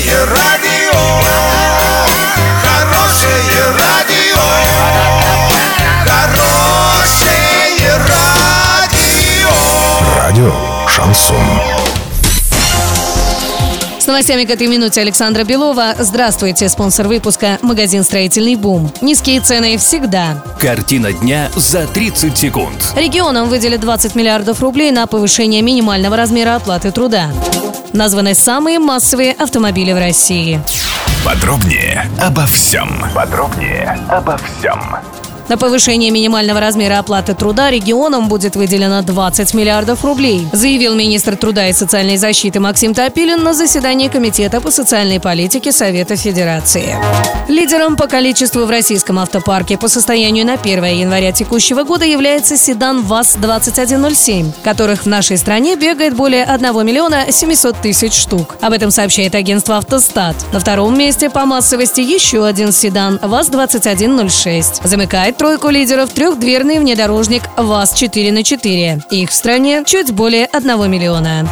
Хорошее радио, хорошее радио, хорошее радио. Радио Шансон. С новостями к этой минуте Александра Белова. Здравствуйте, спонсор выпуска «Магазин «Строительный бум». Низкие цены всегда. Картина дня за 30 секунд. Регионам выделят 20 миллиардов рублей на повышение минимального размера оплаты труда. Названы самые массовые автомобили в России. Подробнее обо всем. Подробнее обо всем. На повышение минимального размера оплаты труда регионам будет выделено 20 миллиардов рублей, заявил министр труда и социальной защиты Максим Топилин на заседании Комитета по социальной политике Совета Федерации. Лидером по количеству в российском автопарке по состоянию на 1 января текущего года является седан ВАЗ-2107, которых в нашей стране бегает более 1 миллиона 700 тысяч штук. Об этом сообщает агентство «Автостат». На втором месте по массовости еще один седан ВАЗ-2106. Замыкает тройку лидеров трехдверный внедорожник ВАЗ-4 на 4. Их в стране чуть более 1 миллиона.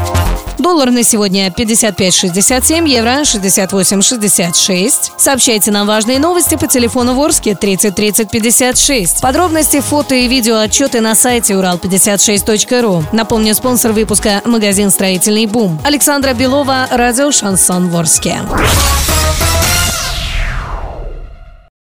Доллар на сегодня 55.67, евро 68.66. Сообщайте нам важные новости по телефону Ворске 30 30 56. Подробности, фото и видео отчеты на сайте урал56.ру. Напомню, спонсор выпуска – магазин «Строительный бум». Александра Белова, радио «Шансон Ворске».